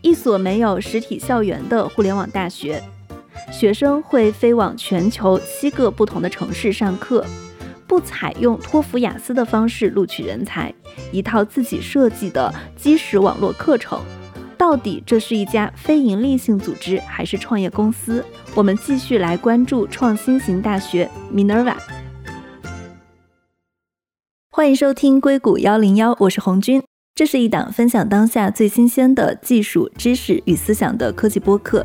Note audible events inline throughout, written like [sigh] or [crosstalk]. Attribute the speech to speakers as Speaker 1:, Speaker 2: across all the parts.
Speaker 1: 一所没有实体校园的互联网大学。学生会飞往全球七个不同的城市上课，不采用托福、雅思的方式录取人才，一套自己设计的基石网络课程。到底这是一家非营利性组织还是创业公司？我们继续来关注创新型大学 Minerva。欢迎收听硅谷幺零幺，我是红军。这是一档分享当下最新鲜的技术知识与思想的科技播客。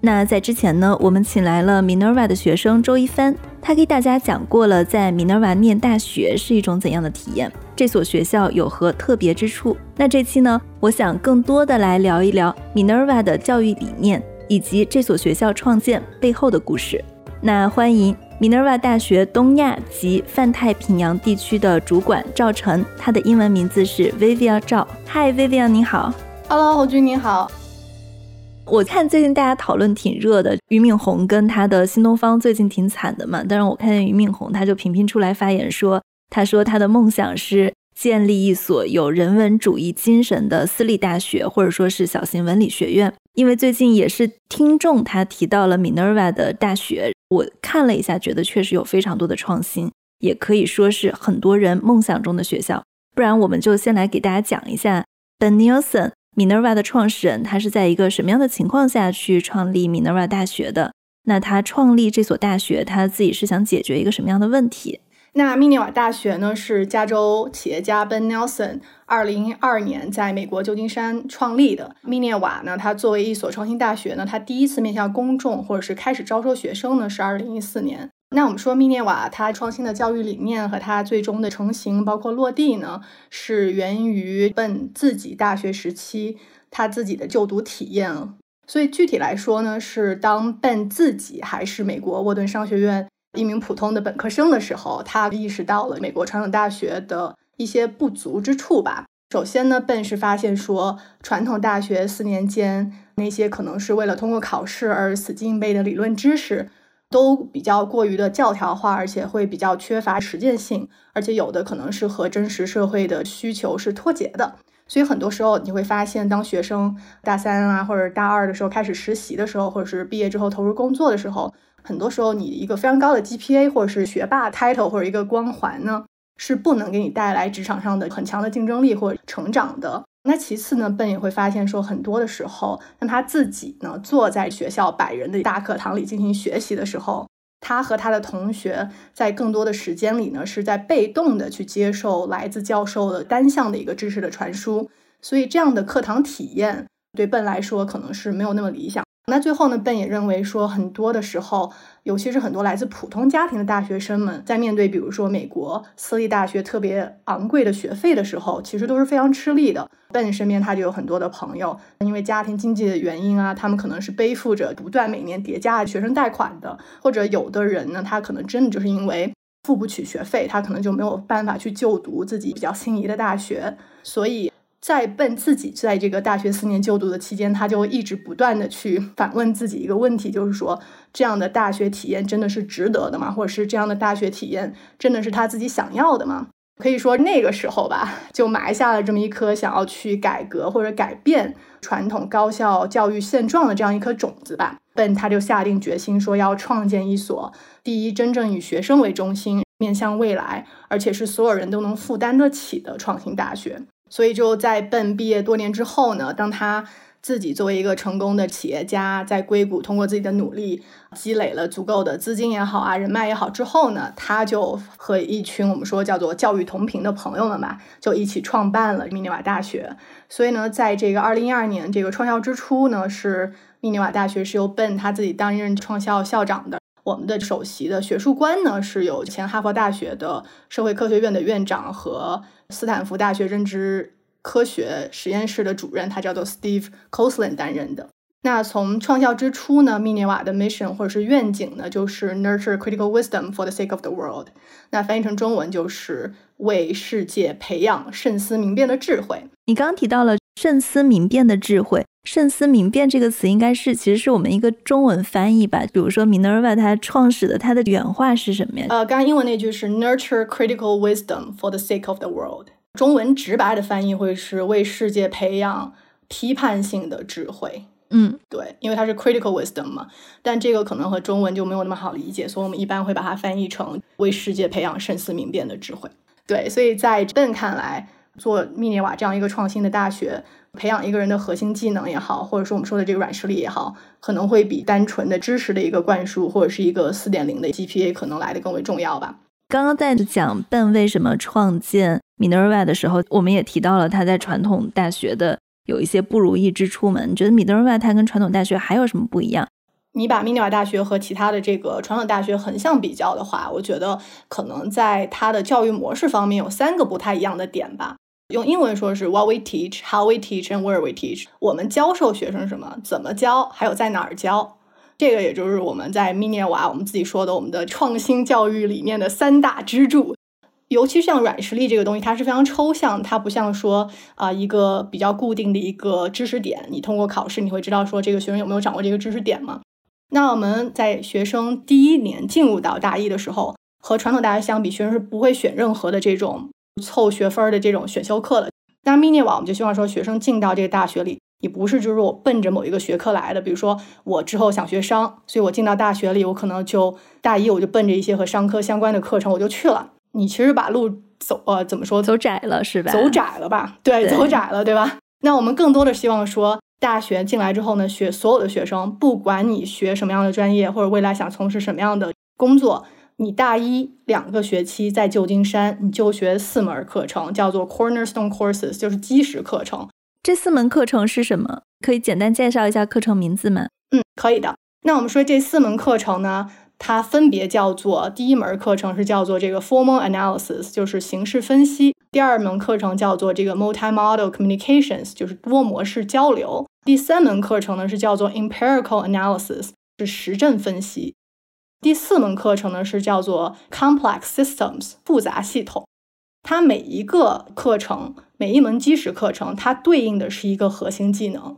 Speaker 1: 那在之前呢，我们请来了 Minerva 的学生周一帆，他给大家讲过了在 Minerva 念大学是一种怎样的体验，这所学校有何特别之处。那这期呢，我想更多的来聊一聊 Minerva 的教育理念以及这所学校创建背后的故事。那欢迎 Minerva 大学东亚及泛太平洋地区的主管赵晨，他的英文名字是 Vivian 赵。Hi Vivian，你好。
Speaker 2: Hello，侯军你好。
Speaker 1: 我看最近大家讨论挺热的，俞敏洪跟他的新东方最近挺惨的嘛。但是我看见俞敏洪他就频频出来发言说，他说他的梦想是建立一所有人文主义精神的私立大学，或者说是小型文理学院。因为最近也是听众他提到了 Minerva 的大学，我看了一下，觉得确实有非常多的创新，也可以说是很多人梦想中的学校。不然我们就先来给大家讲一下 Ben Nielsen。Minerva 的创始人，他是在一个什么样的情况下去创立 Minerva 大学的？那他创立这所大学，他自己是想解决一个什么样的问题？
Speaker 2: 那密涅瓦大学呢，是加州企业家 Ben Nelson 二零一二年在美国旧金山创立的。密涅瓦呢，它作为一所创新大学呢，它第一次面向公众或者是开始招收学生呢，是二零一四年。那我们说，密涅瓦它创新的教育理念和它最终的成型，包括落地呢，是源于 Ben 自己大学时期他自己的就读体验。所以具体来说呢，是当 Ben 自己还是美国沃顿商学院一名普通的本科生的时候，他意识到了美国传统大学的一些不足之处吧。首先呢，本是发现说，传统大学四年间那些可能是为了通过考试而死记硬背的理论知识。都比较过于的教条化，而且会比较缺乏实践性，而且有的可能是和真实社会的需求是脱节的。所以很多时候你会发现，当学生大三啊或者大二的时候开始实习的时候，或者是毕业之后投入工作的时候，很多时候你一个非常高的 GPA 或者是学霸 title 或者一个光环呢，是不能给你带来职场上的很强的竞争力或者成长的。那其次呢，笨也会发现说，很多的时候，当他自己呢坐在学校百人的大课堂里进行学习的时候，他和他的同学在更多的时间里呢，是在被动的去接受来自教授的单向的一个知识的传输，所以这样的课堂体验对笨来说可能是没有那么理想。那最后呢，笨也认为说，很多的时候，尤其是很多来自普通家庭的大学生们，在面对比如说美国私立大学特别昂贵的学费的时候，其实都是非常吃力的。笨身边他就有很多的朋友，因为家庭经济的原因啊，他们可能是背负着不断每年叠加的学生贷款的，或者有的人呢，他可能真的就是因为付不起学费，他可能就没有办法去就读自己比较心仪的大学，所以。在奔自己在这个大学四年就读的期间，他就一直不断的去反问自己一个问题，就是说这样的大学体验真的是值得的吗？或者是这样的大学体验真的是他自己想要的吗？可以说那个时候吧，就埋下了这么一颗想要去改革或者改变传统高校教育现状的这样一颗种子吧。奔他就下定决心说要创建一所第一真正以学生为中心、面向未来，而且是所有人都能负担得起的创新大学。所以就在笨毕业多年之后呢，当他自己作为一个成功的企业家，在硅谷通过自己的努力积累了足够的资金也好啊，人脉也好之后呢，他就和一群我们说叫做教育同频的朋友们吧，就一起创办了密涅瓦大学。所以呢，在这个二零一二年这个创校之初呢，是密涅瓦大学是由笨他自己担任创校校长的。我们的首席的学术官呢，是由前哈佛大学的社会科学院的院长和斯坦福大学认知科学实验室的主任，他叫做 Steve coslyn 担任的。那从创校之初呢，密涅瓦的 mission 或者是愿景呢，就是 nurture critical wisdom for the sake of the world。那翻译成中文就是为世界培养慎思明辨的智慧。
Speaker 1: 你刚刚提到了慎思明辨的智慧。慎思明辨这个词应该是，其实是我们一个中文翻译吧。比如说，Minerva 它创始的它的原话是什么呀？
Speaker 2: 呃，刚刚英文那句是 Nurture critical wisdom for the sake of the world。中文直白的翻译会是为世界培养批判性的智慧。
Speaker 1: 嗯，
Speaker 2: 对，因为它是 critical wisdom 嘛，但这个可能和中文就没有那么好理解，所以我们一般会把它翻译成为世界培养慎思明辨的智慧。对，所以在 Ben 看来，做密涅瓦这样一个创新的大学，培养一个人的核心技能也好，或者说我们说的这个软实力也好，可能会比单纯的知识的一个灌输，或者是一个四点零的 GPA 可能来的更为重要吧。
Speaker 1: 刚刚在讲 Ben 为什么创建 Minerva 的时候，我们也提到了他在传统大学的。有一些不如意之处嘛？你觉得米德尔外它跟传统大学还有什么不一样？
Speaker 2: 你把密涅瓦大学和其他的这个传统大学横向比较的话，我觉得可能在它的教育模式方面有三个不太一样的点吧。用英文说是 What we teach, how we teach, and where we teach。我们教授学生什么，怎么教，还有在哪儿教。这个也就是我们在密涅瓦我们自己说的我们的创新教育理念的三大支柱。尤其像软实力这个东西，它是非常抽象，它不像说啊一个比较固定的一个知识点，你通过考试你会知道说这个学生有没有掌握这个知识点吗？那我们在学生第一年进入到大一的时候，和传统大学相比，学生是不会选任何的这种凑学分的这种选修课的。那 mini 网我们就希望说，学生进到这个大学里，你不是就是我奔着某一个学科来的，比如说我之后想学商，所以我进到大学里，我可能就大一我就奔着一些和商科相关的课程我就去了。你其实把路走呃怎么说
Speaker 1: 走窄了是吧？
Speaker 2: 走窄了吧？对，走窄了对吧？那我们更多的希望说，大学进来之后呢，学所有的学生，不管你学什么样的专业，或者未来想从事什么样的工作，你大一两个学期在旧金山，你就学四门课程，叫做 cornerstone courses，就是基石课程。
Speaker 1: 这四门课程是什么？可以简单介绍一下课程名字吗？
Speaker 2: 嗯，可以的。那我们说这四门课程呢？它分别叫做第一门课程是叫做这个 formal analysis，就是形式分析；第二门课程叫做这个 multimodal communications，就是多模式交流；第三门课程呢是叫做 empirical analysis，是实证分析；第四门课程呢是叫做 complex systems，复杂系统。它每一个课程，每一门基石课程，它对应的是一个核心技能。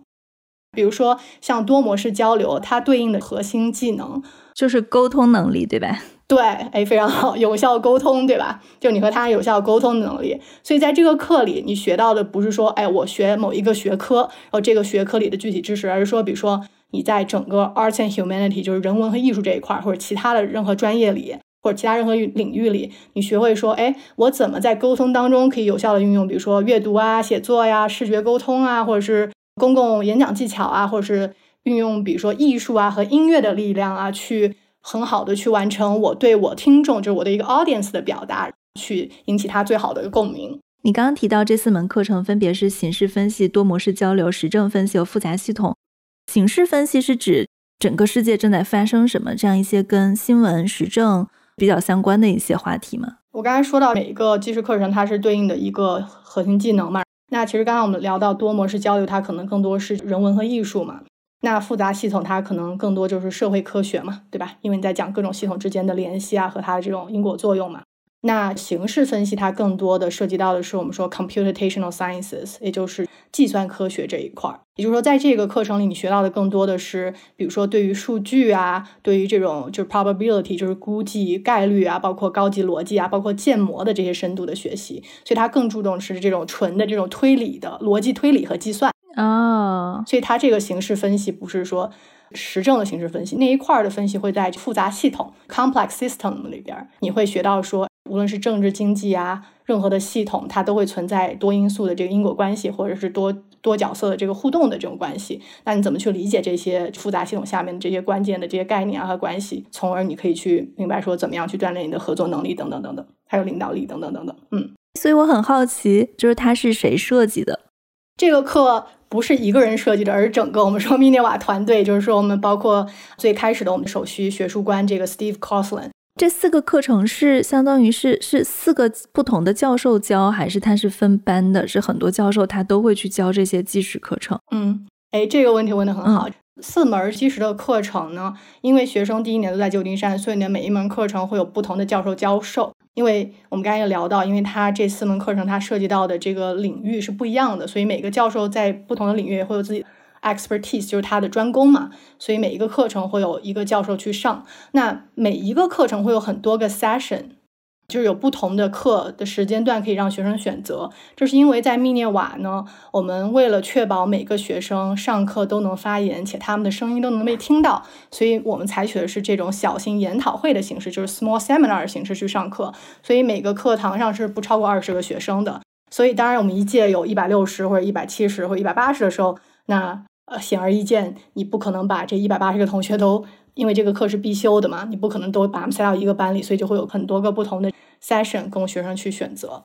Speaker 2: 比如说像多模式交流，它对应的核心技能。
Speaker 1: 就是沟通能力，对吧？
Speaker 2: 对，哎，非常好，有效沟通，对吧？就你和他有效沟通的能力。所以在这个课里，你学到的不是说，哎，我学某一个学科，然后这个学科里的具体知识，而是说，比如说你在整个 arts and humanity，就是人文和艺术这一块，或者其他的任何专业里，或者其他任何领域里，你学会说，哎，我怎么在沟通当中可以有效的运用，比如说阅读啊、写作呀、视觉沟通啊，或者是公共演讲技巧啊，或者是。运用比如说艺术啊和音乐的力量啊，去很好的去完成我对我听众，就是我的一个 audience 的表达，去引起他最好的一个共鸣。
Speaker 1: 你刚刚提到这四门课程分别是形式分析、多模式交流、实证分析和复杂系统。形式分析是指整个世界正在发生什么这样一些跟新闻时政比较相关的一些话题吗？
Speaker 2: 我刚才说到每一个基础课程它是对应的一个核心技能嘛，那其实刚刚我们聊到多模式交流，它可能更多是人文和艺术嘛。那复杂系统它可能更多就是社会科学嘛，对吧？因为你在讲各种系统之间的联系啊，和它的这种因果作用嘛。那形式分析它更多的涉及到的是我们说 computational sciences，也就是计算科学这一块儿。也就是说，在这个课程里，你学到的更多的是，比如说对于数据啊，对于这种就是 probability，就是估计概率啊，包括高级逻辑啊，包括建模的这些深度的学习。所以它更注重是这种纯的这种推理的逻辑推理和计算。
Speaker 1: 哦，
Speaker 2: 所以它这个形式分析不是说实证的形式分析，那一块儿的分析会在复杂系统 （complex system） 里边，你会学到说，无论是政治、经济啊，任何的系统，它都会存在多因素的这个因果关系，或者是多多角色的这个互动的这种关系。那你怎么去理解这些复杂系统下面的这些关键的这些概念啊和关系，从而你可以去明白说，怎么样去锻炼你的合作能力等等等等，还有领导力等等等等。嗯，
Speaker 1: 所以我很好奇，就是它是谁设计的
Speaker 2: 这个课？不是一个人设计的，而是整个我们说 [laughs] 密涅瓦团队，就是说我们包括最开始的我们首席学术官这个 Steve Coughlin。
Speaker 1: 这四个课程是相当于是是四个不同的教授教，还是他是分班的？是很多教授他都会去教这些基石课程？
Speaker 2: 嗯，哎，这个问题问的很好。四门基石的课程呢，因为学生第一年都在旧金山，所以呢每一门课程会有不同的教授教授。因为我们刚才也聊到，因为它这四门课程它涉及到的这个领域是不一样的，所以每个教授在不同的领域也会有自己 expertise，就是他的专攻嘛。所以每一个课程会有一个教授去上，那每一个课程会有很多个 session。就是有不同的课的时间段可以让学生选择。这是因为在密涅瓦呢，我们为了确保每个学生上课都能发言，且他们的声音都能被听到，所以我们采取的是这种小型研讨会的形式，就是 small seminar 形式去上课。所以每个课堂上是不超过二十个学生的。所以当然，我们一届有一百六十或者一百七十或者一百八十的时候，那呃显而易见，你不可能把这一百八十个同学都。因为这个课是必修的嘛，你不可能都把他们塞到一个班里，所以就会有很多个不同的 session 供学生去选择。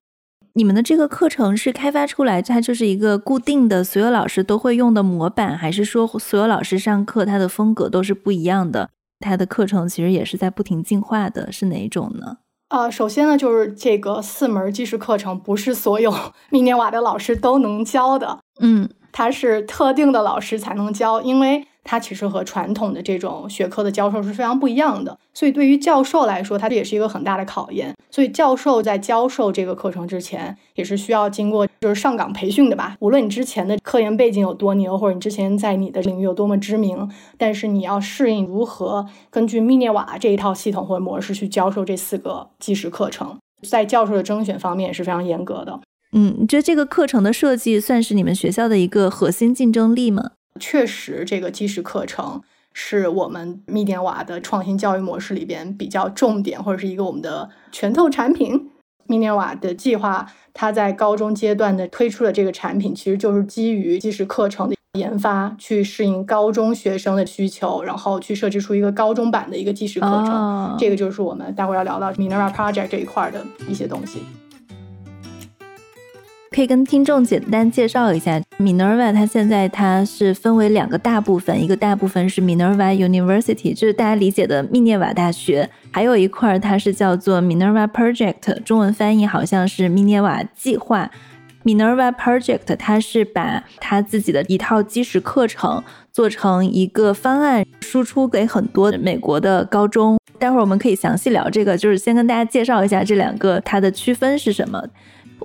Speaker 1: 你们的这个课程是开发出来，它就是一个固定的，所有老师都会用的模板，还是说所有老师上课它的风格都是不一样的？它的课程其实也是在不停进化的，是哪一种呢？
Speaker 2: 呃，首先呢，就是这个四门基石课程不是所有 [laughs] 密涅瓦的老师都能教的，
Speaker 1: 嗯，
Speaker 2: 它是特定的老师才能教，因为。它其实和传统的这种学科的教授是非常不一样的，所以对于教授来说，它这也是一个很大的考验。所以教授在教授这个课程之前，也是需要经过就是上岗培训的吧。无论你之前的科研背景有多牛，或者你之前在你的领域有多么知名，但是你要适应如何根据密涅瓦这一套系统或者模式去教授这四个基石课程，在教授的甄选方面也是非常严格的。
Speaker 1: 嗯，你觉得这个课程的设计算是你们学校的一个核心竞争力吗？
Speaker 2: 确实，这个基石课程是我们密点瓦的创新教育模式里边比较重点，或者是一个我们的拳头产品。密涅瓦的计划，它在高中阶段的推出的这个产品，其实就是基于基石课程的研发，去适应高中学生的需求，然后去设置出一个高中版的一个基石课程。这个就是我们待会儿要聊到 Minerva Project 这一块的一些东西。
Speaker 1: 可以跟听众简单介绍一下，Minerva 它现在它是分为两个大部分，一个大部分是 Minerva University，就是大家理解的密涅瓦大学，还有一块它是叫做 Minerva Project，中文翻译好像是密涅瓦计划。Minerva Project 它是把它自己的一套基石课程做成一个方案，输出给很多美国的高中。待会儿我们可以详细聊这个，就是先跟大家介绍一下这两个它的区分是什么。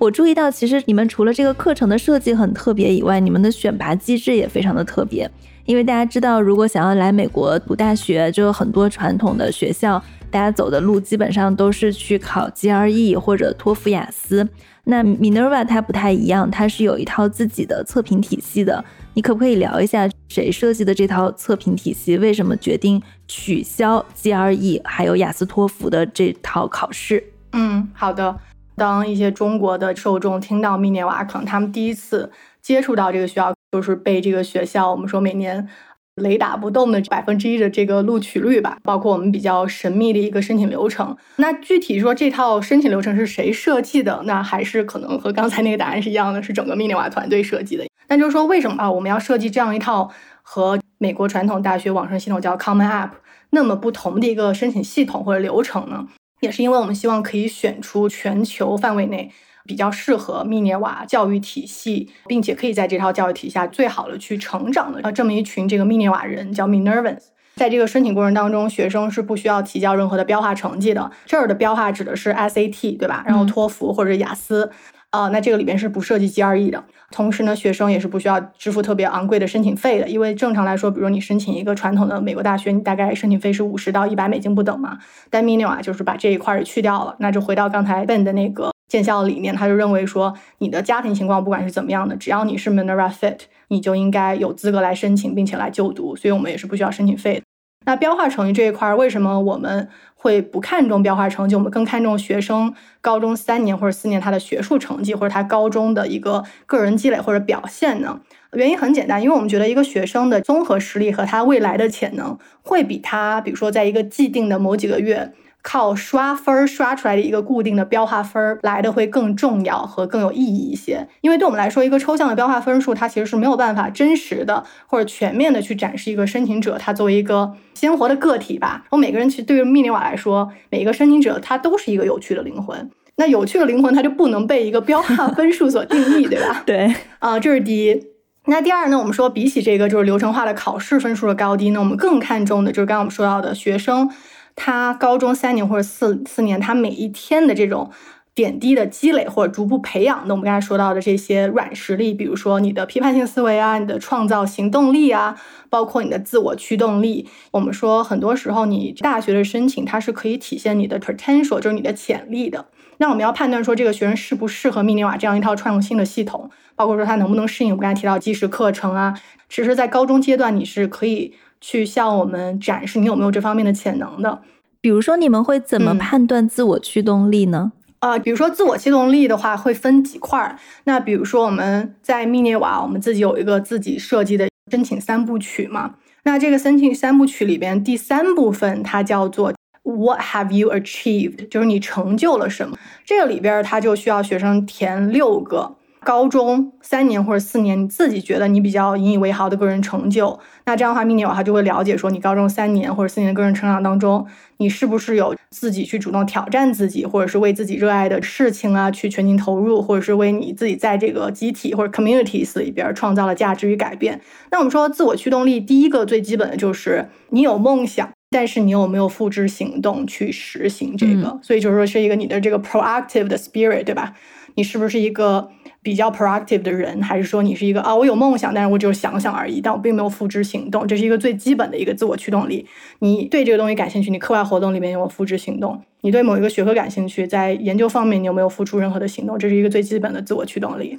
Speaker 1: 我注意到，其实你们除了这个课程的设计很特别以外，你们的选拔机制也非常的特别。因为大家知道，如果想要来美国读大学，就有很多传统的学校，大家走的路基本上都是去考 GRE 或者托福、雅思。那 Minerva 它不太一样，它是有一套自己的测评体系的。你可不可以聊一下谁设计的这套测评体系？为什么决定取消 GRE 还有雅思、托福的这套考试？
Speaker 2: 嗯，好的。当一些中国的受众听到密涅瓦，可能他们第一次接触到这个学校，就是被这个学校我们说每年雷打不动的百分之一的这个录取率吧，包括我们比较神秘的一个申请流程。那具体说这套申请流程是谁设计的？那还是可能和刚才那个答案是一样的，是整个密涅瓦团队设计的。那就是说，为什么啊我们要设计这样一套和美国传统大学网上系统叫 Common App 那么不同的一个申请系统或者流程呢？也是因为我们希望可以选出全球范围内比较适合密涅瓦教育体系，并且可以在这套教育体系下最好的去成长的啊这么一群这个密涅瓦人，叫 Minervans。在这个申请过程当中，学生是不需要提交任何的标化成绩的。这儿的标化指的是 SAT，对吧？然后托福或者雅思。啊，那这个里边是不涉及 GRE 的。同时呢，学生也是不需要支付特别昂贵的申请费的，因为正常来说，比如你申请一个传统的美国大学，你大概申请费是五十到一百美金不等嘛。但 Minu 啊，就是把这一块儿也去掉了。那就回到刚才 Ben 的那个建校理念，他就认为说，你的家庭情况不管是怎么样的，只要你是 Minerva Fit，你就应该有资格来申请，并且来就读。所以我们也是不需要申请费的。那标化成绩这一块，为什么我们会不看重标化成绩？我们更看重学生高中三年或者四年他的学术成绩，或者他高中的一个个人积累或者表现呢？原因很简单，因为我们觉得一个学生的综合实力和他未来的潜能，会比他，比如说在一个既定的某几个月。靠刷分儿刷出来的一个固定的标化分儿来的会更重要和更有意义一些，因为对我们来说，一个抽象的标化分数它其实是没有办法真实的或者全面的去展示一个申请者他作为一个鲜活的个体吧。我每个人其实对于密涅瓦来说，每一个申请者他都是一个有趣的灵魂。那有趣的灵魂它就不能被一个标化 [laughs] 分数所定义，对吧？
Speaker 1: 对，
Speaker 2: 啊，这是第一。那第二呢？我们说比起这个就是流程化的考试分数的高低呢，我们更看重的就是刚刚我们说到的学生。他高中三年或者四四年，他每一天的这种点滴的积累或者逐步培养的，我们刚才说到的这些软实力，比如说你的批判性思维啊，你的创造行动力啊，包括你的自我驱动力。我们说很多时候你大学的申请，它是可以体现你的 potential，就是你的潜力的。那我们要判断说这个学生适不适合密涅瓦这样一套创新的系统，包括说他能不能适应我们刚才提到基石课程啊。其实，在高中阶段，你是可以去向我们展示你有没有这方面的潜能的。
Speaker 1: 比如说，你们会怎么判断自我驱动力呢？
Speaker 2: 呃，比如说自我驱动力的话，会分几块儿。那比如说我们在密涅瓦，我们自己有一个自己设计的申请三部曲嘛。那这个申请三部曲里边，第三部分它叫做 What have you achieved？就是你成就了什么。这个里边它就需要学生填六个。高中三年或者四年，你自己觉得你比较引以为豪的个人成就，那这样的话，密涅瓦他就会了解说，你高中三年或者四年的个人成长当中，你是不是有自己去主动挑战自己，或者是为自己热爱的事情啊去全情投入，或者是为你自己在这个集体或者 communities 里边创造了价值与改变。那我们说自我驱动力，第一个最基本的就是你有梦想，但是你有没有付之行动去实行这个？所以就是说是一个你的这个 proactive 的 spirit，对吧？你是不是一个？比较 proactive 的人，还是说你是一个啊？我有梦想，但是我只有想想而已，但我并没有付之行动。这是一个最基本的一个自我驱动力。你对这个东西感兴趣，你课外活动里面有没有付之行动？你对某一个学科感兴趣，在研究方面你有没有付出任何的行动？这是一个最基本的自我驱动力。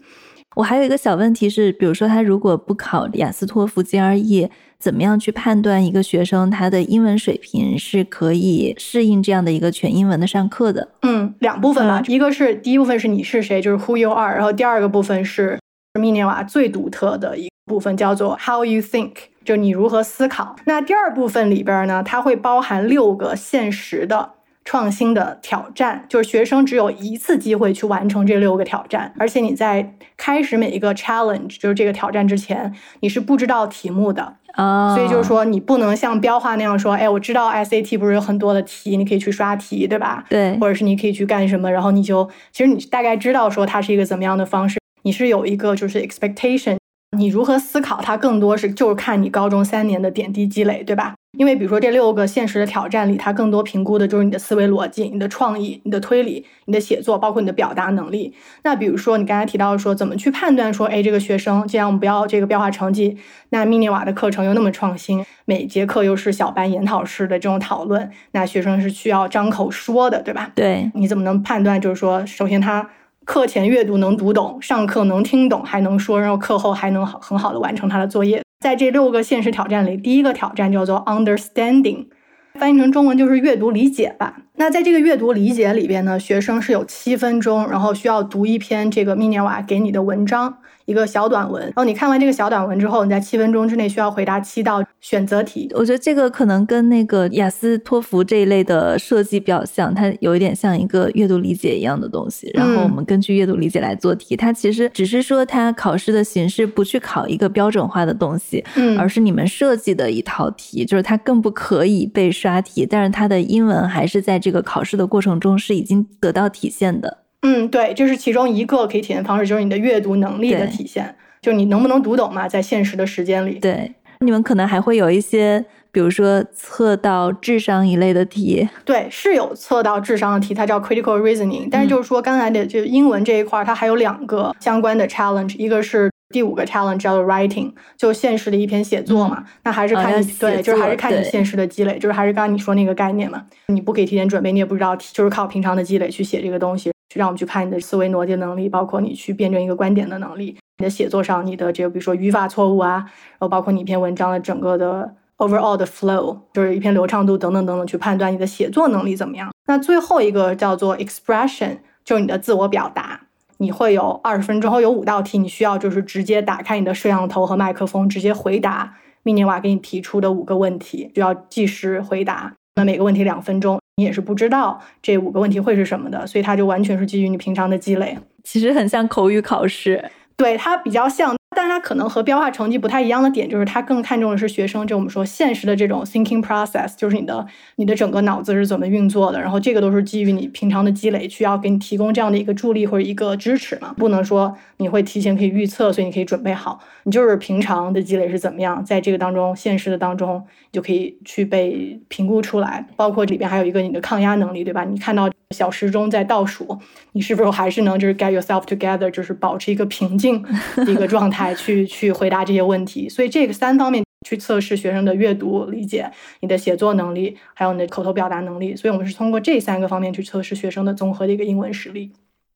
Speaker 1: 我还有一个小问题是，比如说他如果不考雅思托福 GRE。怎么样去判断一个学生他的英文水平是可以适应这样的一个全英文的上课的？
Speaker 2: 嗯，两部分吧，一个是第一部分是你是谁，就是 Who you are，然后第二个部分是密涅瓦最独特的一部分，叫做 How you think，就你如何思考。那第二部分里边呢，它会包含六个现实的创新的挑战，就是学生只有一次机会去完成这六个挑战，而且你在开始每一个 challenge，就是这个挑战之前，你是不知道题目的。
Speaker 1: 啊，
Speaker 2: 所以就是说，你不能像标化那样说，哎，我知道 SAT 不是有很多的题，你可以去刷题，对吧？
Speaker 1: 对，
Speaker 2: 或者是你可以去干什么，然后你就其实你大概知道说它是一个怎么样的方式，你是有一个就是 expectation，你如何思考它更多是就是看你高中三年的点滴积累，对吧？因为比如说这六个现实的挑战里，它更多评估的就是你的思维逻辑、你的创意、你的推理、你的写作，包括你的表达能力。那比如说你刚才提到说怎么去判断说，哎，这个学生既然我们不要这个标化成绩，那密涅瓦的课程又那么创新，每节课又是小班研讨式的这种讨论，那学生是需要张口说的，对吧？
Speaker 1: 对，
Speaker 2: 你怎么能判断就是说，首先他课前阅读能读懂，上课能听懂，还能说，然后课后还能好很好的完成他的作业。在这六个现实挑战里，第一个挑战叫做 understanding，翻译成中文就是阅读理解吧。那在这个阅读理解里边呢，学生是有七分钟，然后需要读一篇这个密涅瓦给你的文章。一个小短文，然后你看完这个小短文之后，你在七分钟之内需要回答七道选择题。
Speaker 1: 我觉得这个可能跟那个雅思托福这一类的设计比较像，它有一点像一个阅读理解一样的东西。然后我们根据阅读理解来做题，它其实只是说它考试的形式不去考一个标准化的东西，
Speaker 2: 嗯，
Speaker 1: 而是你们设计的一套题，就是它更不可以被刷题，但是它的英文还是在这个考试的过程中是已经得到体现的。
Speaker 2: 嗯，对，这是其中一个可以体现方式，就是你的阅读能力的体现，就你能不能读懂嘛，在现实的时间里。
Speaker 1: 对，你们可能还会有一些，比如说测到智商一类的题。
Speaker 2: 对，是有测到智商的题，它叫 critical reasoning。但是就是说，刚才的就英文这一块，它还有两个相关的 challenge，一个是第五个 challenge 叫做 writing，就现实的一篇写作嘛。那还是看你对，就是还是看你现实的积累，就是还是刚刚你说那个概念嘛。你不可以提前准备，你也不知道，就是靠平常的积累去写这个东西。去让我们去看你的思维逻辑能力，包括你去辩证一个观点的能力，你的写作上你的这个比如说语法错误啊，然后包括你一篇文章的整个的 overall 的 flow，就是一篇流畅度等等等等，去判断你的写作能力怎么样。那最后一个叫做 expression，就是你的自我表达。你会有二十分钟后有五道题，你需要就是直接打开你的摄像头和麦克风，直接回答密涅瓦给你提出的五个问题，就要计时回答。那每个问题两分钟。你也是不知道这五个问题会是什么的，所以它就完全是基于你平常的积累，
Speaker 1: 其实很像口语考试，
Speaker 2: 对它比较像。但它可能和标化成绩不太一样的点，就是它更看重的是学生，就我们说现实的这种 thinking process，就是你的你的整个脑子是怎么运作的。然后这个都是基于你平常的积累，需要给你提供这样的一个助力或者一个支持嘛。不能说你会提前可以预测，所以你可以准备好。你就是平常的积累是怎么样，在这个当中，现实的当中，就可以去被评估出来。包括里边还有一个你的抗压能力，对吧？你看到小时钟在倒数，你是不是还是能就是 get yourself together，就是保持一个平静的 [laughs] 一个状态去去回答这些问题？所以这个三方面去测试学生的阅读理解、你的写作能力，还有你的口头表达能力。所以我们是通过这三个方面去测试学生的综合的一个英文实力。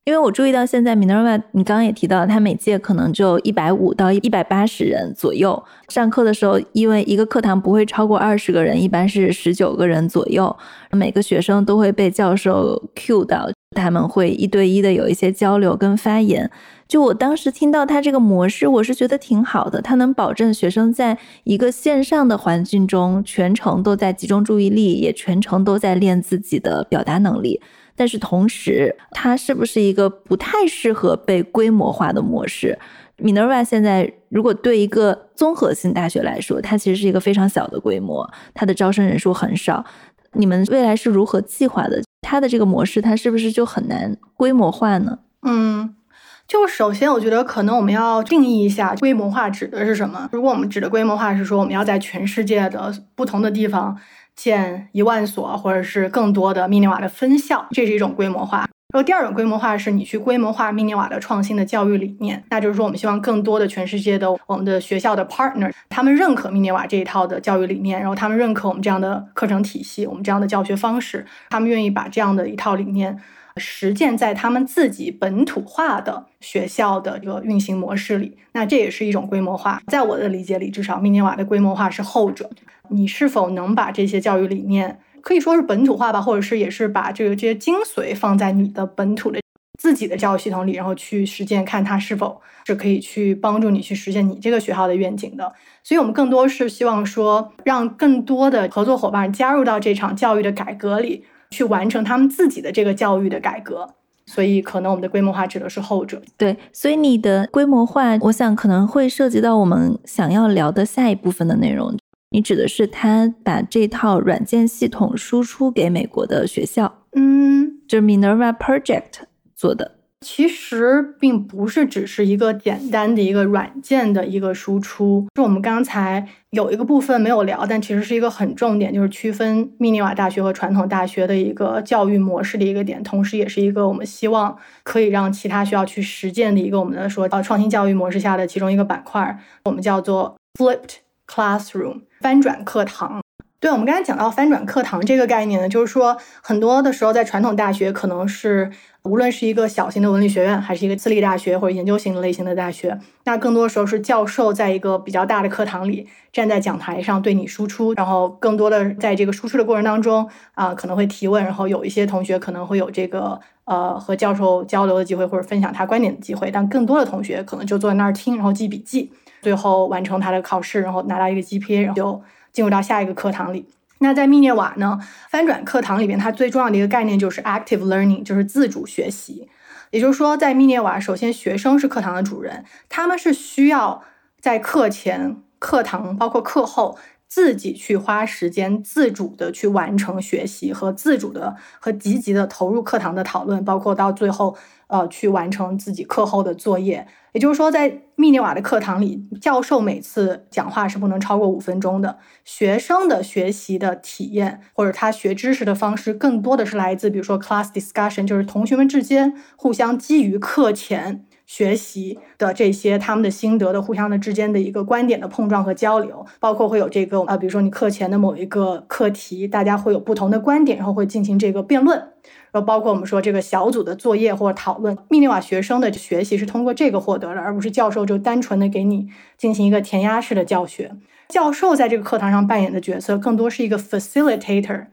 Speaker 1: 因为我注意到现在 Minerva，你刚刚也提到，它每届可能就一百五到一百八十人左右。上课的时候，因为一个课堂不会超过二十个人，一般是十九个人左右。每个学生都会被教授 cue 到，他们会一对一的有一些交流跟发言。就我当时听到他这个模式，我是觉得挺好的，他能保证学生在一个线上的环境中，全程都在集中注意力，也全程都在练自己的表达能力。但是同时，它是不是一个不太适合被规模化的模式？Minerva 现在如果对一个综合性大学来说，它其实是一个非常小的规模，它的招生人数很少。你们未来是如何计划的？它的这个模式，它是不是就很难规模化呢？
Speaker 2: 嗯，就首先我觉得可能我们要定义一下规模化指的是什么。如果我们指的规模化是说我们要在全世界的不同的地方。建一万所或者是更多的密涅瓦的分校，这是一种规模化。然后第二种规模化是你去规模化密涅瓦的创新的教育理念，那就是说我们希望更多的全世界的我们的学校的 partner，他们认可密涅瓦这一套的教育理念，然后他们认可我们这样的课程体系，我们这样的教学方式，他们愿意把这样的一套理念实践在他们自己本土化的学校的这个运行模式里，那这也是一种规模化。在我的理解里，至少密涅瓦的规模化是后者。你是否能把这些教育理念可以说是本土化吧，或者是也是把这个这些精髓放在你的本土的自己的教育系统里，然后去实践，看它是否是可以去帮助你去实现你这个学校的愿景的。所以，我们更多是希望说，让更多的合作伙伴加入到这场教育的改革里，去完成他们自己的这个教育的改革。所以，可能我们的规模化指的是后者。
Speaker 1: 对，所以你的规模化，我想可能会涉及到我们想要聊的下一部分的内容。你指的是他把这套软件系统输出给美国的学校，
Speaker 2: 嗯，
Speaker 1: 就是 Minerva Project 做的。
Speaker 2: 其实并不是只是一个简单的一个软件的一个输出，就我们刚才有一个部分没有聊，但其实是一个很重点，就是区分密涅瓦大学和传统大学的一个教育模式的一个点，同时也是一个我们希望可以让其他学校去实践的一个我们的说呃创新教育模式下的其中一个板块，我们叫做 Flipped Classroom。翻转课堂，对我们刚才讲到翻转课堂这个概念呢，就是说很多的时候在传统大学，可能是无论是一个小型的文理学院，还是一个私立大学或者研究型类型的大学，那更多时候是教授在一个比较大的课堂里站在讲台上对你输出，然后更多的在这个输出的过程当中啊可能会提问，然后有一些同学可能会有这个呃和教授交流的机会或者分享他观点的机会，但更多的同学可能就坐在那儿听，然后记笔记。最后完成他的考试，然后拿到一个 GPA，然后就进入到下一个课堂里。那在密涅瓦呢，翻转课堂里边，它最重要的一个概念就是 active learning，就是自主学习。也就是说，在密涅瓦，首先学生是课堂的主人，他们是需要在课前、课堂包括课后自己去花时间，自主的去完成学习和自主的和积极的投入课堂的讨论，包括到最后呃去完成自己课后的作业。也就是说，在密涅瓦的课堂里，教授每次讲话是不能超过五分钟的。学生的学习的体验或者他学知识的方式，更多的是来自，比如说 class discussion，就是同学们之间互相基于课前学习的这些他们的心得的互相的之间的一个观点的碰撞和交流，包括会有这个啊，比如说你课前的某一个课题，大家会有不同的观点，然后会进行这个辩论。包括我们说这个小组的作业或者讨论，密涅瓦学生的学习是通过这个获得的，而不是教授就单纯的给你进行一个填鸭式的教学。教授在这个课堂上扮演的角色更多是一个 facilitator，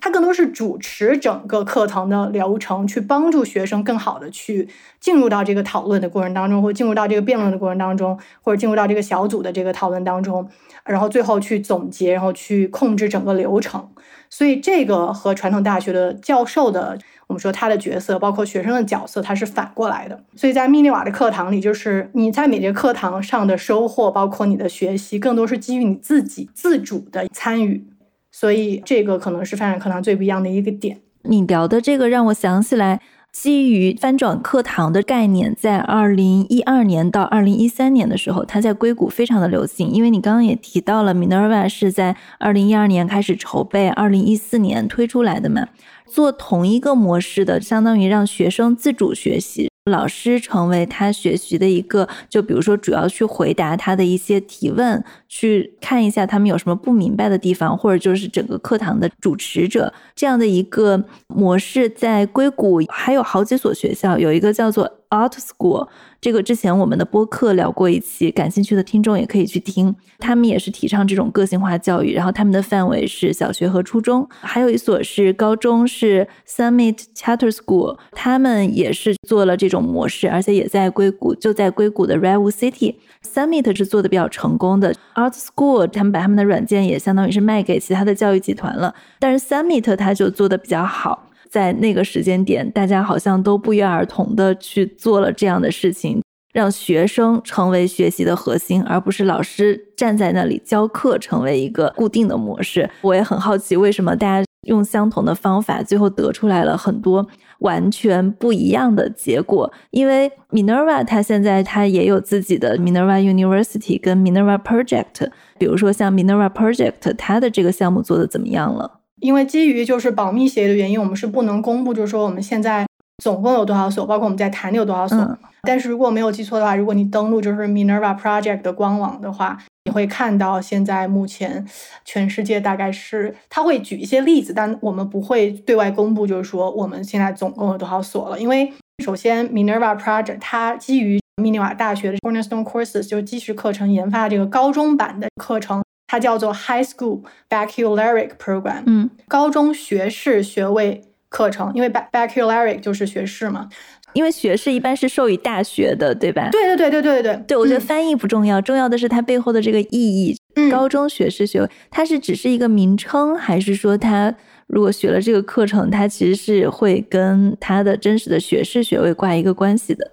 Speaker 2: 他更多是主持整个课堂的流程，去帮助学生更好的去进入到这个讨论的过程当中，或进入到这个辩论的过程当中，或者进入到这个小组的这个讨论当中，然后最后去总结，然后去控制整个流程。所以这个和传统大学的教授的，我们说他的角色，包括学生的角色，他是反过来的。所以在密涅瓦的课堂里，就是你在每节课堂上的收获，包括你的学习，更多是基于你自己自主的参与。所以这个可能是发展课堂最不一样的一个点。
Speaker 1: 你聊的这个让我想起来。基于翻转课堂的概念，在二零一二年到二零一三年的时候，它在硅谷非常的流行。因为你刚刚也提到了，Minerva 是在二零一二年开始筹备，二零一四年推出来的嘛。做同一个模式的，相当于让学生自主学习。老师成为他学习的一个，就比如说主要去回答他的一些提问，去看一下他们有什么不明白的地方，或者就是整个课堂的主持者这样的一个模式，在硅谷还有好几所学校，有一个叫做 Art School。这个之前我们的播客聊过一期，感兴趣的听众也可以去听。他们也是提倡这种个性化教育，然后他们的范围是小学和初中，还有一所是高中，是 Summit Charter School，他们也是做了这种模式，而且也在硅谷，就在硅谷的 Redwood City。Summit 是做的比较成功的，Art School 他们把他们的软件也相当于是卖给其他的教育集团了，但是 Summit 它就做的比较好。在那个时间点，大家好像都不约而同的去做了这样的事情，让学生成为学习的核心，而不是老师站在那里教课成为一个固定的模式。我也很好奇，为什么大家用相同的方法，最后得出来了很多完全不一样的结果？因为 Minerva 它现在它也有自己的 Minerva University 跟 Minerva Project，比如说像 Minerva Project，它的这个项目做的怎么样了？
Speaker 2: 因为基于就是保密协议的原因，我们是不能公布，就是说我们现在总共有多少所，包括我们在谈的有多少所。但是如果没有记错的话，如果你登录就是 Minerva Project 的官网的话，你会看到现在目前全世界大概是，他会举一些例子，但我们不会对外公布，就是说我们现在总共有多少所了。因为首先 Minerva Project 它基于密涅瓦大学的 Cornerstone Courses 就是基石课程研发这个高中版的课程。它叫做 High School Baccalaureate Program，
Speaker 1: 嗯，
Speaker 2: 高中学士学位课程，因为 Baccalaureate 就是学士嘛，
Speaker 1: 因为学士一般是授予大学的，对吧？
Speaker 2: 对对对对对对对，
Speaker 1: 对我觉得翻译不重要，重要的是它背后的这个意义。高中学士学位，它是只是一个名称，还是说它如果学了这个课程，它其实是会跟它的真实的学士学位挂一个关系的？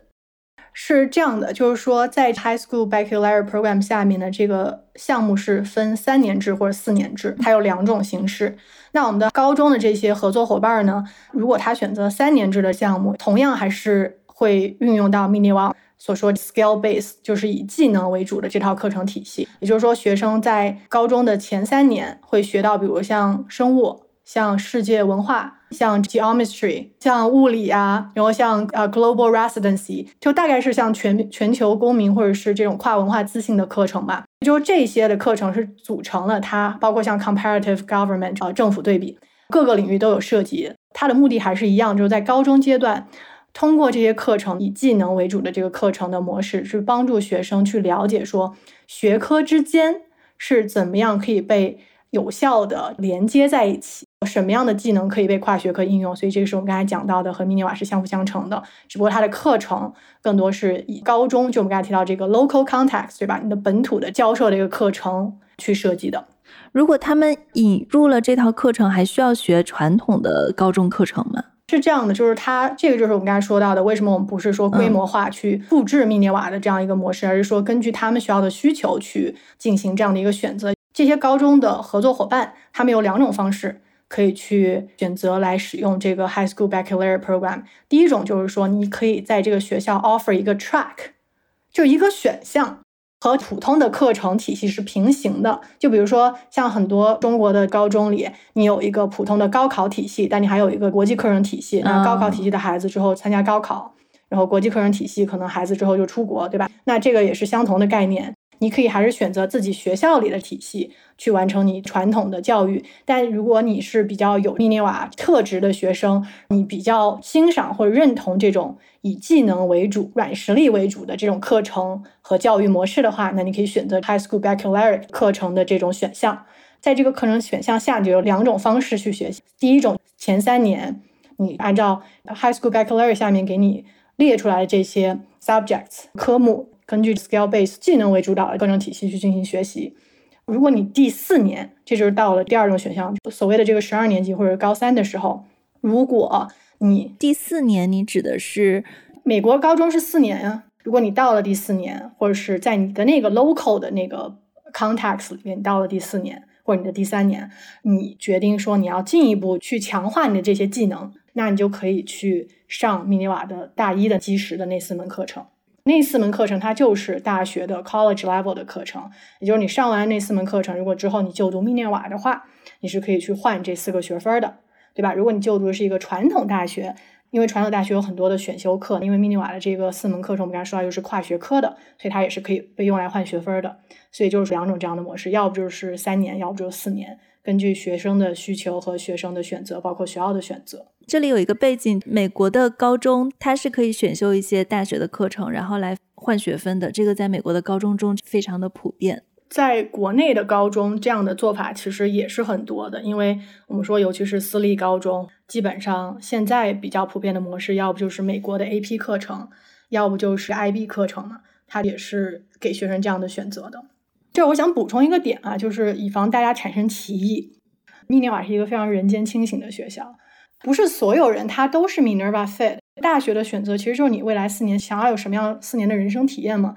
Speaker 2: 是这样的，就是说，在 High School Baccalaureate Program 下面的这个项目是分三年制或者四年制，它有两种形式。那我们的高中的这些合作伙伴呢，如果他选择三年制的项目，同样还是会运用到 Mini One 所说 Skill Base，就是以技能为主的这套课程体系。也就是说，学生在高中的前三年会学到，比如像生物。像世界文化，像 geometry，像物理啊，然后像呃 global residency，就大概是像全全球公民或者是这种跨文化自信的课程吧。就这些的课程是组成了它，包括像 comparative government 啊政府对比，各个领域都有涉及。它的目的还是一样，就是在高中阶段，通过这些课程以技能为主的这个课程的模式，是帮助学生去了解说学科之间是怎么样可以被。有效的连接在一起，什么样的技能可以被跨学科应用？所以这个是我们刚才讲到的，和密涅瓦是相辅相成的。只不过它的课程更多是以高中，就我们刚才提到这个 local context，对吧？你的本土的教授的一个课程去设计的。
Speaker 1: 如果他们引入了这套课程，还需要学传统的高中课程吗？
Speaker 2: 是这样的，就是它这个就是我们刚才说到的，为什么我们不是说规模化去复制密涅瓦的这样一个模式，而是说根据他们学校的需求去进行这样的一个选择。这些高中的合作伙伴，他们有两种方式可以去选择来使用这个 High School Baccalaureate Program。第一种就是说，你可以在这个学校 offer 一个 track，就一个选项和普通的课程体系是平行的。就比如说，像很多中国的高中里，你有一个普通的高考体系，但你还有一个国际课程体系。那高考体系的孩子之后参加高考，然后国际课程体系可能孩子之后就出国，对吧？那这个也是相同的概念。你可以还是选择自己学校里的体系去完成你传统的教育，但如果你是比较有密涅瓦特质的学生，你比较欣赏或者认同这种以技能为主、软实力为主的这种课程和教育模式的话，那你可以选择 High School Baccalaureate 课程的这种选项。在这个课程选项下，就有两种方式去学习。第一种，前三年你按照 High School Baccalaureate 下面给你列出来的这些 subjects 科目。根据 skill base 技能为主导的课程体系去进行学习。如果你第四年，这就是到了第二种选项，所谓的这个十二年级或者高三的时候，如果你
Speaker 1: 第四年，你指的是
Speaker 2: 美国高中是四年呀。如果你到了第四年，或者是在你的那个 local 的那个 context 里面，你到了第四年或者你的第三年，你决定说你要进一步去强化你的这些技能，那你就可以去上密涅瓦的大一的基石的那四门课程。那四门课程它就是大学的 college level 的课程，也就是你上完那四门课程，如果之后你就读密涅瓦的话，你是可以去换这四个学分的，对吧？如果你就读的是一个传统大学，因为传统大学有很多的选修课，因为密涅瓦的这个四门课程我们刚才说到又是跨学科的，所以它也是可以被用来换学分的。所以就是两种这样的模式，要不就是三年，要不就是四年，根据学生的需求和学生的选择，包括学校的选择。
Speaker 1: 这里有一个背景，美国的高中它是可以选修一些大学的课程，然后来换学分的。这个在美国的高中中非常的普遍。
Speaker 2: 在国内的高中，这样的做法其实也是很多的，因为我们说，尤其是私立高中，基本上现在比较普遍的模式，要不就是美国的 AP 课程，要不就是 IB 课程嘛，它也是给学生这样的选择的。这我想补充一个点啊，就是以防大家产生歧义，密涅瓦是一个非常人间清醒的学校。不是所有人他都是 Minerva fit。大学的选择其实就是你未来四年想要有什么样四年的人生体验嘛。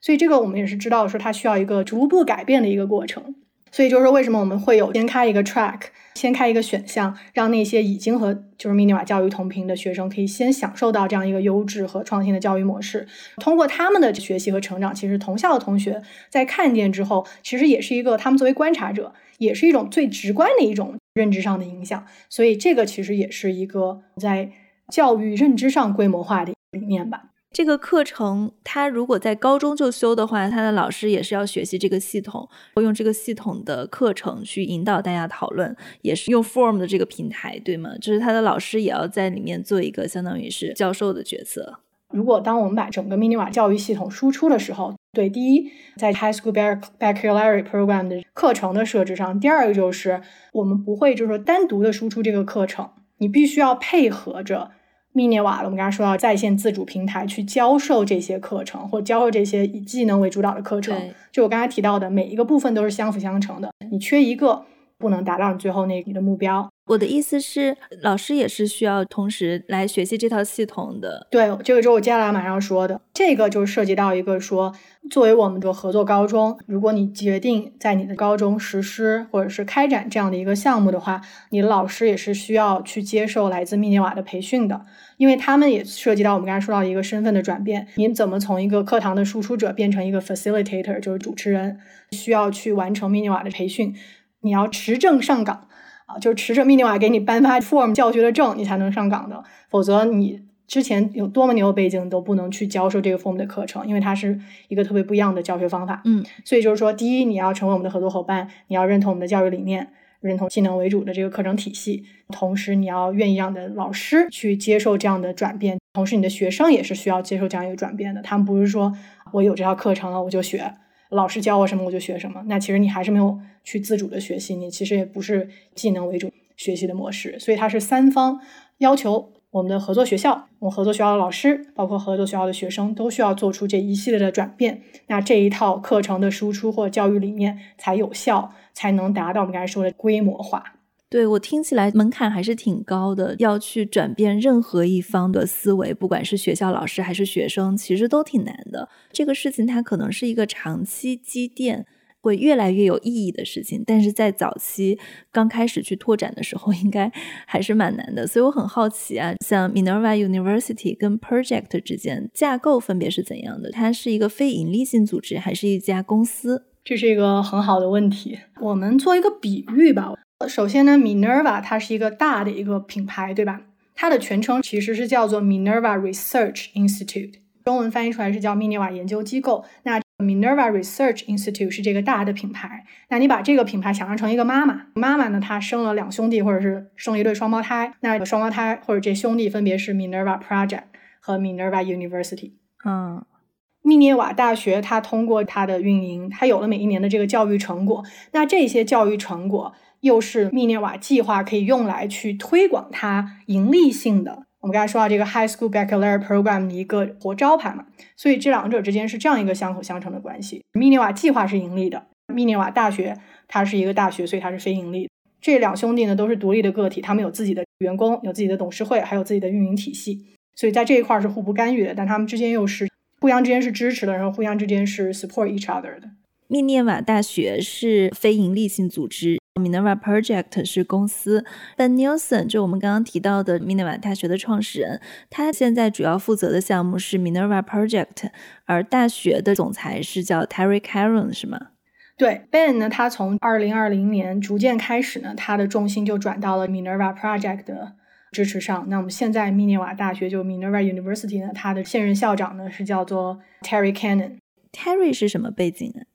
Speaker 2: 所以这个我们也是知道说它需要一个逐步改变的一个过程。所以就是说为什么我们会有先开一个 track，先开一个选项，让那些已经和就是密涅瓦教育同频的学生可以先享受到这样一个优质和创新的教育模式。通过他们的学习和成长，其实同校的同学在看见之后，其实也是一个他们作为观察者，也是一种最直观的一种。认知上的影响，所以这个其实也是一个在教育认知上规模化的理念吧。
Speaker 1: 这个课程，他如果在高中就修的话，他的老师也是要学习这个系统，用这个系统的课程去引导大家讨论，也是用 Form 的这个平台，对吗？就是他的老师也要在里面做一个相当于是教授的角色。
Speaker 2: 如果当我们把整个 Mini 瓦教育系统输出的时候，对，第一，在 High School Baccalaureate Program 的课程的设置上；第二个就是我们不会就是说单独的输出这个课程，你必须要配合着密涅瓦了我们刚才说到在线自主平台去教授这些课程，或教授这些以技能为主导的课程。就我刚才提到的，每一个部分都是相辅相成的，你缺一个，不能达到你最后那你的目标。
Speaker 1: 我的意思是，老师也是需要同时来学习这套系统的。
Speaker 2: 对，这个就是我接下来马上要说的。这个就涉及到一个说，作为我们的合作高中，如果你决定在你的高中实施或者是开展这样的一个项目的话，你的老师也是需要去接受来自密涅瓦的培训的，因为他们也涉及到我们刚才说到一个身份的转变，你怎么从一个课堂的输出者变成一个 facilitator，就是主持人，需要去完成密涅瓦的培训，你要持证上岗。啊，就是持着密涅瓦给你颁发 form 教学的证，你才能上岗的，否则你之前有多么牛的背景都不能去教授这个 form 的课程，因为它是一个特别不一样的教学方法。
Speaker 1: 嗯，
Speaker 2: 所以就是说，第一，你要成为我们的合作伙伴，你要认同我们的教育理念，认同技能为主的这个课程体系，同时你要愿意让你的老师去接受这样的转变，同时你的学生也是需要接受这样一个转变的，他们不是说我有这套课程了我就学。老师教我什么我就学什么，那其实你还是没有去自主的学习，你其实也不是技能为主学习的模式，所以它是三方要求我们的合作学校，我们合作学校的老师，包括合作学校的学生，都需要做出这一系列的转变，那这一套课程的输出或教育理念才有效，才能达到我们刚才说的规模化。
Speaker 1: 对我听起来门槛还是挺高的，要去转变任何一方的思维，不管是学校老师还是学生，其实都挺难的。这个事情它可能是一个长期积淀，会越来越有意义的事情，但是在早期刚开始去拓展的时候，[laughs] 应该还是蛮难的。所以我很好奇啊，像 Minerva University 跟 Project 之间架构分别是怎样的？它是一个非盈利性组织，还是一家公司？
Speaker 2: 这是一个很好的问题。我们做一个比喻吧。首先呢，Minerva 它是一个大的一个品牌，对吧？它的全称其实是叫做 Minerva Research Institute，中文翻译出来是叫密涅瓦研究机构。那 Minerva Research Institute，是这个大的品牌。那你把这个品牌想象成一个妈妈，妈妈呢，她生了两兄弟，或者是生了一对双胞胎。那双胞胎或者这兄弟分别是 Minerva Project 和 Minerva University。
Speaker 1: 嗯，
Speaker 2: 密涅瓦大学它通过它的运营，它有了每一年的这个教育成果。那这些教育成果。又是密涅瓦计划可以用来去推广它盈利性的。我们刚才说到这个 High School Baccalaureate Program 的一个活招牌嘛，所以这两者之间是这样一个相辅相成的关系。密涅瓦计划是盈利的，密涅瓦大学它是一个大学，所以它是非盈利。这两兄弟呢都是独立的个体，他们有自己的员工，有自己的董事会，还有自己的运营体系，所以在这一块是互不干预的。但他们之间又是互相之间是支持的，然后互相之间是 support each other 的。
Speaker 1: 密涅瓦大学是非盈利性组织。Minerva Project 是公司，Ben Nielsen 就我们刚刚提到的 Minerva 大学的创始人，他现在主要负责的项目是 Minerva Project，而大学的总裁是叫 Terry Caron，是吗？
Speaker 2: 对，Ben 呢，他从二零二零年逐渐开始呢，他的重心就转到了 Minerva Project 的支持上。那我们现在密涅瓦大学就 Minerva University 呢，他的现任校长呢是叫做 Terry Cannon。
Speaker 1: Terry 是什么背景啊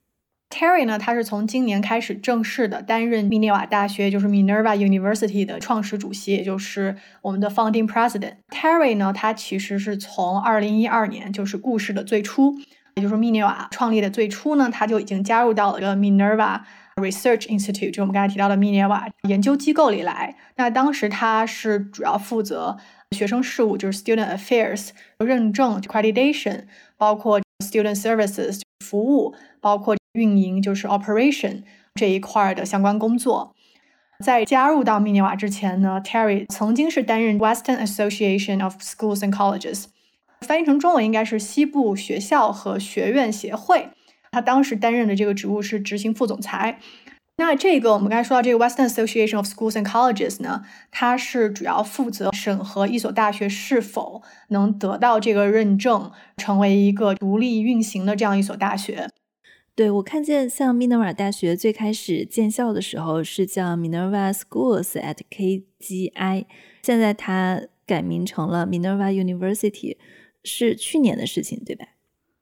Speaker 2: ？Terry 呢，他是从今年开始正式的担任密涅瓦大学，就是 Minerva University 的创始主席，也就是我们的 Founding President。Terry 呢，他其实是从2012年，就是故事的最初，也就是密涅瓦创立的最初呢，他就已经加入到了这个 Minerva Research Institute，就我们刚才提到的密涅瓦研究机构里来。那当时他是主要负责学生事务，就是 Student Affairs 认证 Accreditation，包括 Student Services 服务，包括运营就是 operation 这一块的相关工作。在加入到密涅瓦之前呢，Terry 曾经是担任 Western Association of Schools and Colleges，翻译成中文应该是西部学校和学院协会。他当时担任的这个职务是执行副总裁。那这个我们刚才说到这个 Western Association of Schools and Colleges 呢，它是主要负责审核一所大学是否能得到这个认证，成为一个独立运行的这样一所大学。
Speaker 1: 对，我看见像 Minerva 大学最开始建校的时候是叫 Minerva Schools at KGI，现在它改名成了 Minerva University，是去年的事情，对吧？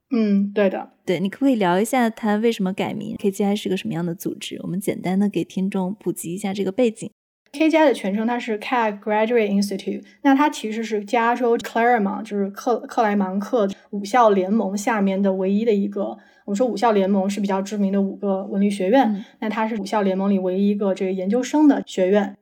Speaker 2: 嗯，对的。
Speaker 1: 对，你可不可以聊一下它为什么改名？KGI 是个什么样的组织？我们简单的给听众普及一下这个背景。
Speaker 2: KGI 的全称它是 CAG Graduate Institute，那它其实是加州 Claremont，就是克克莱芒克五校联盟下面的唯一的一个。我们说五校联盟是比较知名的五个文理学院，那它是五校联盟里唯一一个这个研究生的学院。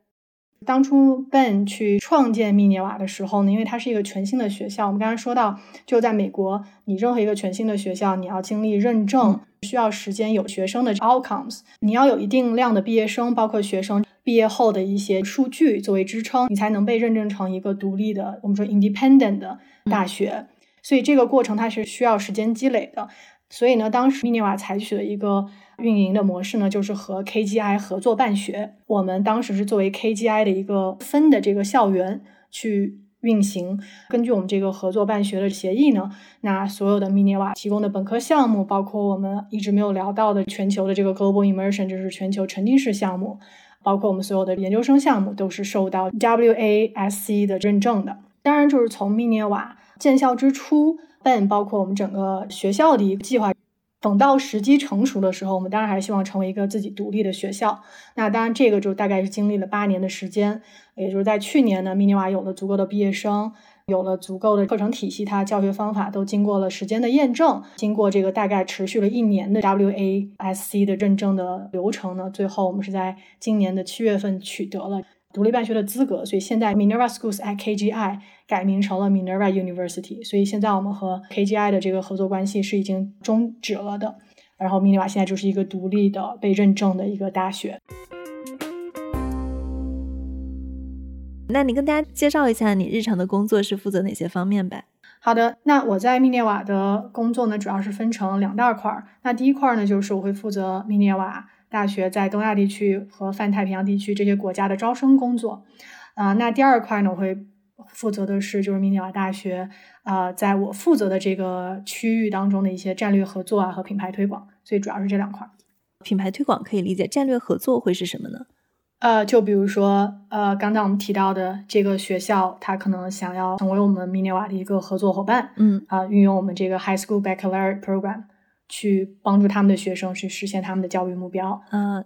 Speaker 2: 当初 Ben 去创建密涅瓦的时候呢，因为它是一个全新的学校，我们刚才说到，就在美国，你任何一个全新的学校，你要经历认证，需要时间，有学生的 outcomes，你要有一定量的毕业生，包括学生毕业后的一些数据作为支撑，你才能被认证成一个独立的，我们说 independent 的大学。所以这个过程它是需要时间积累的。所以呢，当时密涅瓦采取的一个运营的模式呢，就是和 KGI 合作办学。我们当时是作为 KGI 的一个分的这个校园去运行。根据我们这个合作办学的协议呢，那所有的密涅瓦提供的本科项目，包括我们一直没有聊到的全球的这个 Global Immersion，就是全球沉浸式项目，包括我们所有的研究生项目，都是受到 WASC 的认证的。当然，就是从密涅瓦建校之初。Ben 包括我们整个学校的一个计划，等到时机成熟的时候，我们当然还是希望成为一个自己独立的学校。那当然，这个就大概是经历了八年的时间，也就是在去年呢，密涅瓦有了足够的毕业生，有了足够的课程体系，它教学方法都经过了时间的验证，经过这个大概持续了一年的 WASC 的认证的流程呢，最后我们是在今年的七月份取得了。独立办学的资格，所以现在 Minerva Schools at KGI 改名成了 Minerva University，所以现在我们和 KGI 的这个合作关系是已经终止了的。然后 Minerva 现在就是一个独立的、被认证的一个大学。
Speaker 1: 那你跟大家介绍一下你日常的工作是负责哪些方面呗？
Speaker 2: 好的，那我在密涅瓦的工作呢，主要是分成两大块儿。那第一块呢，就是我会负责密涅瓦。大学在东亚地区和泛太平洋地区这些国家的招生工作，啊，那第二块呢，我会负责的是就是密涅瓦大学，啊，在我负责的这个区域当中的一些战略合作啊和品牌推广，所以主要是这两块。
Speaker 1: 品牌推广可以理解，战略合作会是什么呢？
Speaker 2: 呃，就比如说，呃，刚才我们提到的这个学校，它可能想要成为我们密涅瓦的一个合作伙伴，
Speaker 1: 嗯，
Speaker 2: 啊，运用我们这个 High School Baccalaureate Program。去帮助他们的学生去实现他们的教育目标。
Speaker 1: 嗯，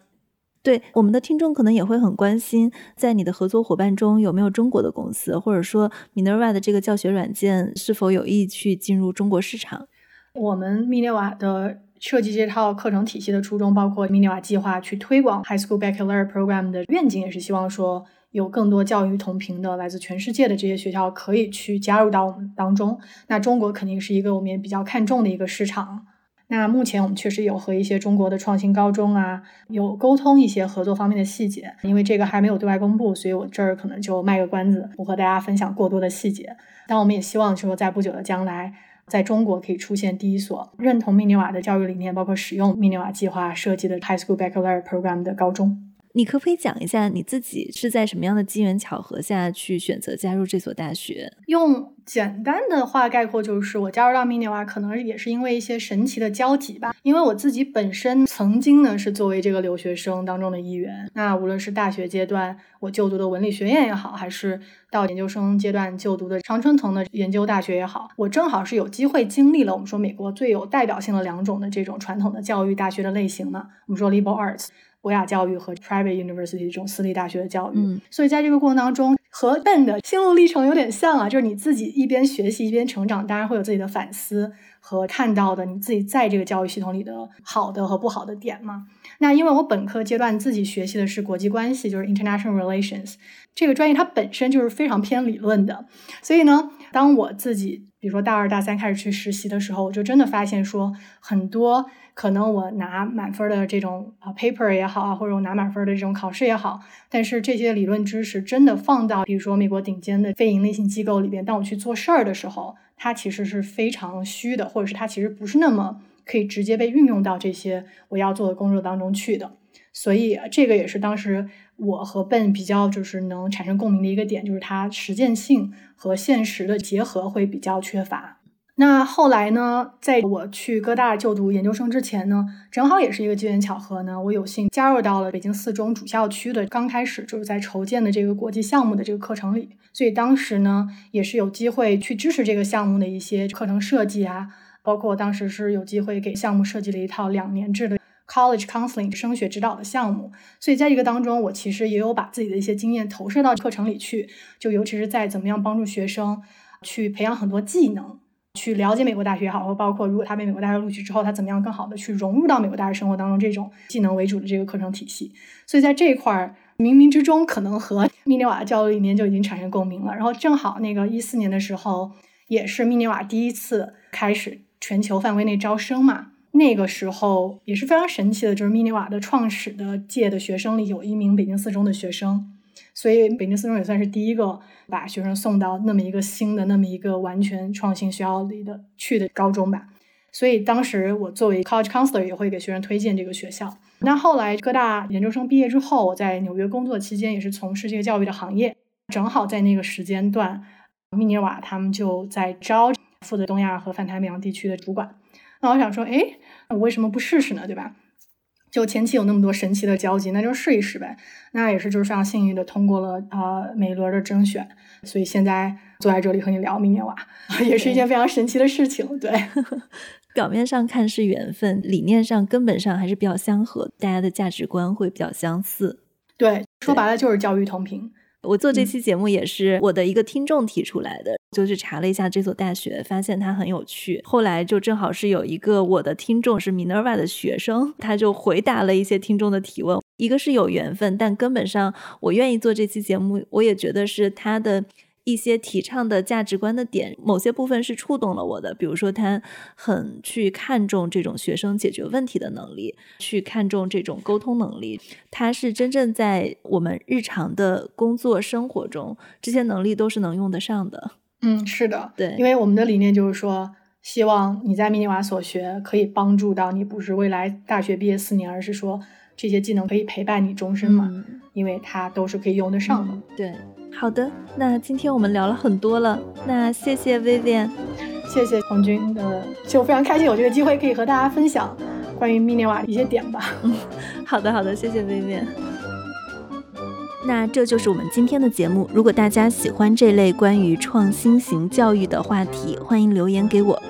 Speaker 1: 对，我们的听众可能也会很关心，在你的合作伙伴中有没有中国的公司，或者说 Minerva 的这个教学软件是否有意去进入中国市场？
Speaker 2: 我们密涅瓦的设计这套课程体系的初衷，包括 Miniwa 计划去推广 High School Baccalaureate Program 的愿景，也是希望说有更多教育同频的来自全世界的这些学校可以去加入到我们当中。那中国肯定是一个我们也比较看重的一个市场。那目前我们确实有和一些中国的创新高中啊有沟通一些合作方面的细节，因为这个还没有对外公布，所以我这儿可能就卖个关子，不和大家分享过多的细节。但我们也希望说，在不久的将来，在中国可以出现第一所认同密涅瓦的教育理念，包括使用密涅瓦计划设计的 High School Baccalaureate Program 的高中。
Speaker 1: 你可不可以讲一下你自己是在什么样的机缘巧合下去选择加入这所大学？
Speaker 2: 用简单的话概括，就是我加入到密涅瓦，可能也是因为一些神奇的交集吧。因为我自己本身曾经呢是作为这个留学生当中的一员，那无论是大学阶段我就读的文理学院也好，还是到研究生阶段就读的常春藤的研究大学也好，我正好是有机会经历了我们说美国最有代表性的两种的这种传统的教育大学的类型嘛。我们说 liberal arts。博雅教育和 private university 这种私立大学的教育，
Speaker 1: 嗯，
Speaker 2: 所以在这个过程当中，和 Ben 的心路历程有点像啊，就是你自己一边学习一边成长，当然会有自己的反思和看到的你自己在这个教育系统里的好的和不好的点嘛。那因为我本科阶段自己学习的是国际关系，就是 international relations 这个专业，它本身就是非常偏理论的，所以呢，当我自己比如说大二大三开始去实习的时候，我就真的发现说很多。可能我拿满分的这种啊 paper 也好啊，或者我拿满分的这种考试也好，但是这些理论知识真的放到比如说美国顶尖的非盈利性机构里边，当我去做事儿的时候，它其实是非常虚的，或者是它其实不是那么可以直接被运用到这些我要做的工作当中去的。所以这个也是当时我和 Ben 比较就是能产生共鸣的一个点，就是它实践性和现实的结合会比较缺乏。那后来呢，在我去哥大就读研究生之前呢，正好也是一个机缘巧合呢，我有幸加入到了北京四中主校区的刚开始就是在筹建的这个国际项目的这个课程里，所以当时呢也是有机会去支持这个项目的一些课程设计啊，包括当时是有机会给项目设计了一套两年制的 college counseling 升学指导的项目，所以在这个当中，我其实也有把自己的一些经验投射到课程里去，就尤其是在怎么样帮助学生去培养很多技能。去了解美国大学也好，或包括如果他被美国大学录取之后，他怎么样更好的去融入到美国大学生活当中这种技能为主的这个课程体系。所以在这一块儿，冥冥之中可能和密涅瓦的教育理念就已经产生共鸣了。然后正好那个一四年的时候，也是密涅瓦第一次开始全球范围内招生嘛。那个时候也是非常神奇的，就是密涅瓦的创始的届的学生里有一名北京四中的学生。所以北京四中也算是第一个把学生送到那么一个新的、那么一个完全创新学校里的去的高中吧。所以当时我作为 college counselor 也会给学生推荐这个学校。那后来各大研究生毕业之后，我在纽约工作期间也是从事这个教育的行业。正好在那个时间段，密涅瓦他们就在招负责东亚和泛太平洋地区的主管。那我想说，哎，我为什么不试试呢？对吧？就前期有那么多神奇的交集，那就试一试呗。那也是就是非常幸运的通过了啊每一轮的甄选，所以现在坐在这里和你聊明年瓦，[laughs] 也是一件非常神奇的事情。对，[laughs]
Speaker 1: 表面上看是缘分，理念上根本上还是比较相合，大家的价值观会比较相似。
Speaker 2: 对，说白了就是教育同频。
Speaker 1: 我做这期节目也是我的一个听众提出来的，就去查了一下这所大学，发现它很有趣。后来就正好是有一个我的听众是 Minerva 的学生，他就回答了一些听众的提问。一个是有缘分，但根本上我愿意做这期节目，我也觉得是他的。一些提倡的价值观的点，某些部分是触动了我的。比如说，他很去看重这种学生解决问题的能力，去看重这种沟通能力。他是真正在我们日常的工作生活中，这些能力都是能用得上的。
Speaker 2: 嗯，是的，
Speaker 1: 对，
Speaker 2: 因为我们的理念就是说，希望你在密涅瓦所学可以帮助到你，不是未来大学毕业四年，而是说这些技能可以陪伴你终身嘛，因为它都是可以用得上的。
Speaker 1: 对。好的，那今天我们聊了很多了，那谢谢 Vivian，
Speaker 2: 谢谢红军，呃，就非常开心有这个机会可以和大家分享关于密涅瓦的一些点吧。
Speaker 1: 嗯，好的好的，谢谢 Vivian。那这就是我们今天的节目。如果大家喜欢这类关于创新型教育的话题欢迎留言给我。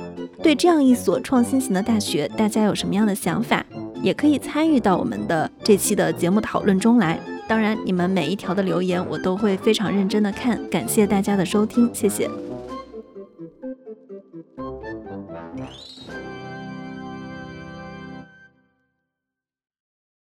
Speaker 1: 对这样一所创新型的大学大家有什么样的想法也可以参与到我们的这期的节目讨论中来。当然你们每一条的留言我都会非常认真的看感谢大家的收听谢谢。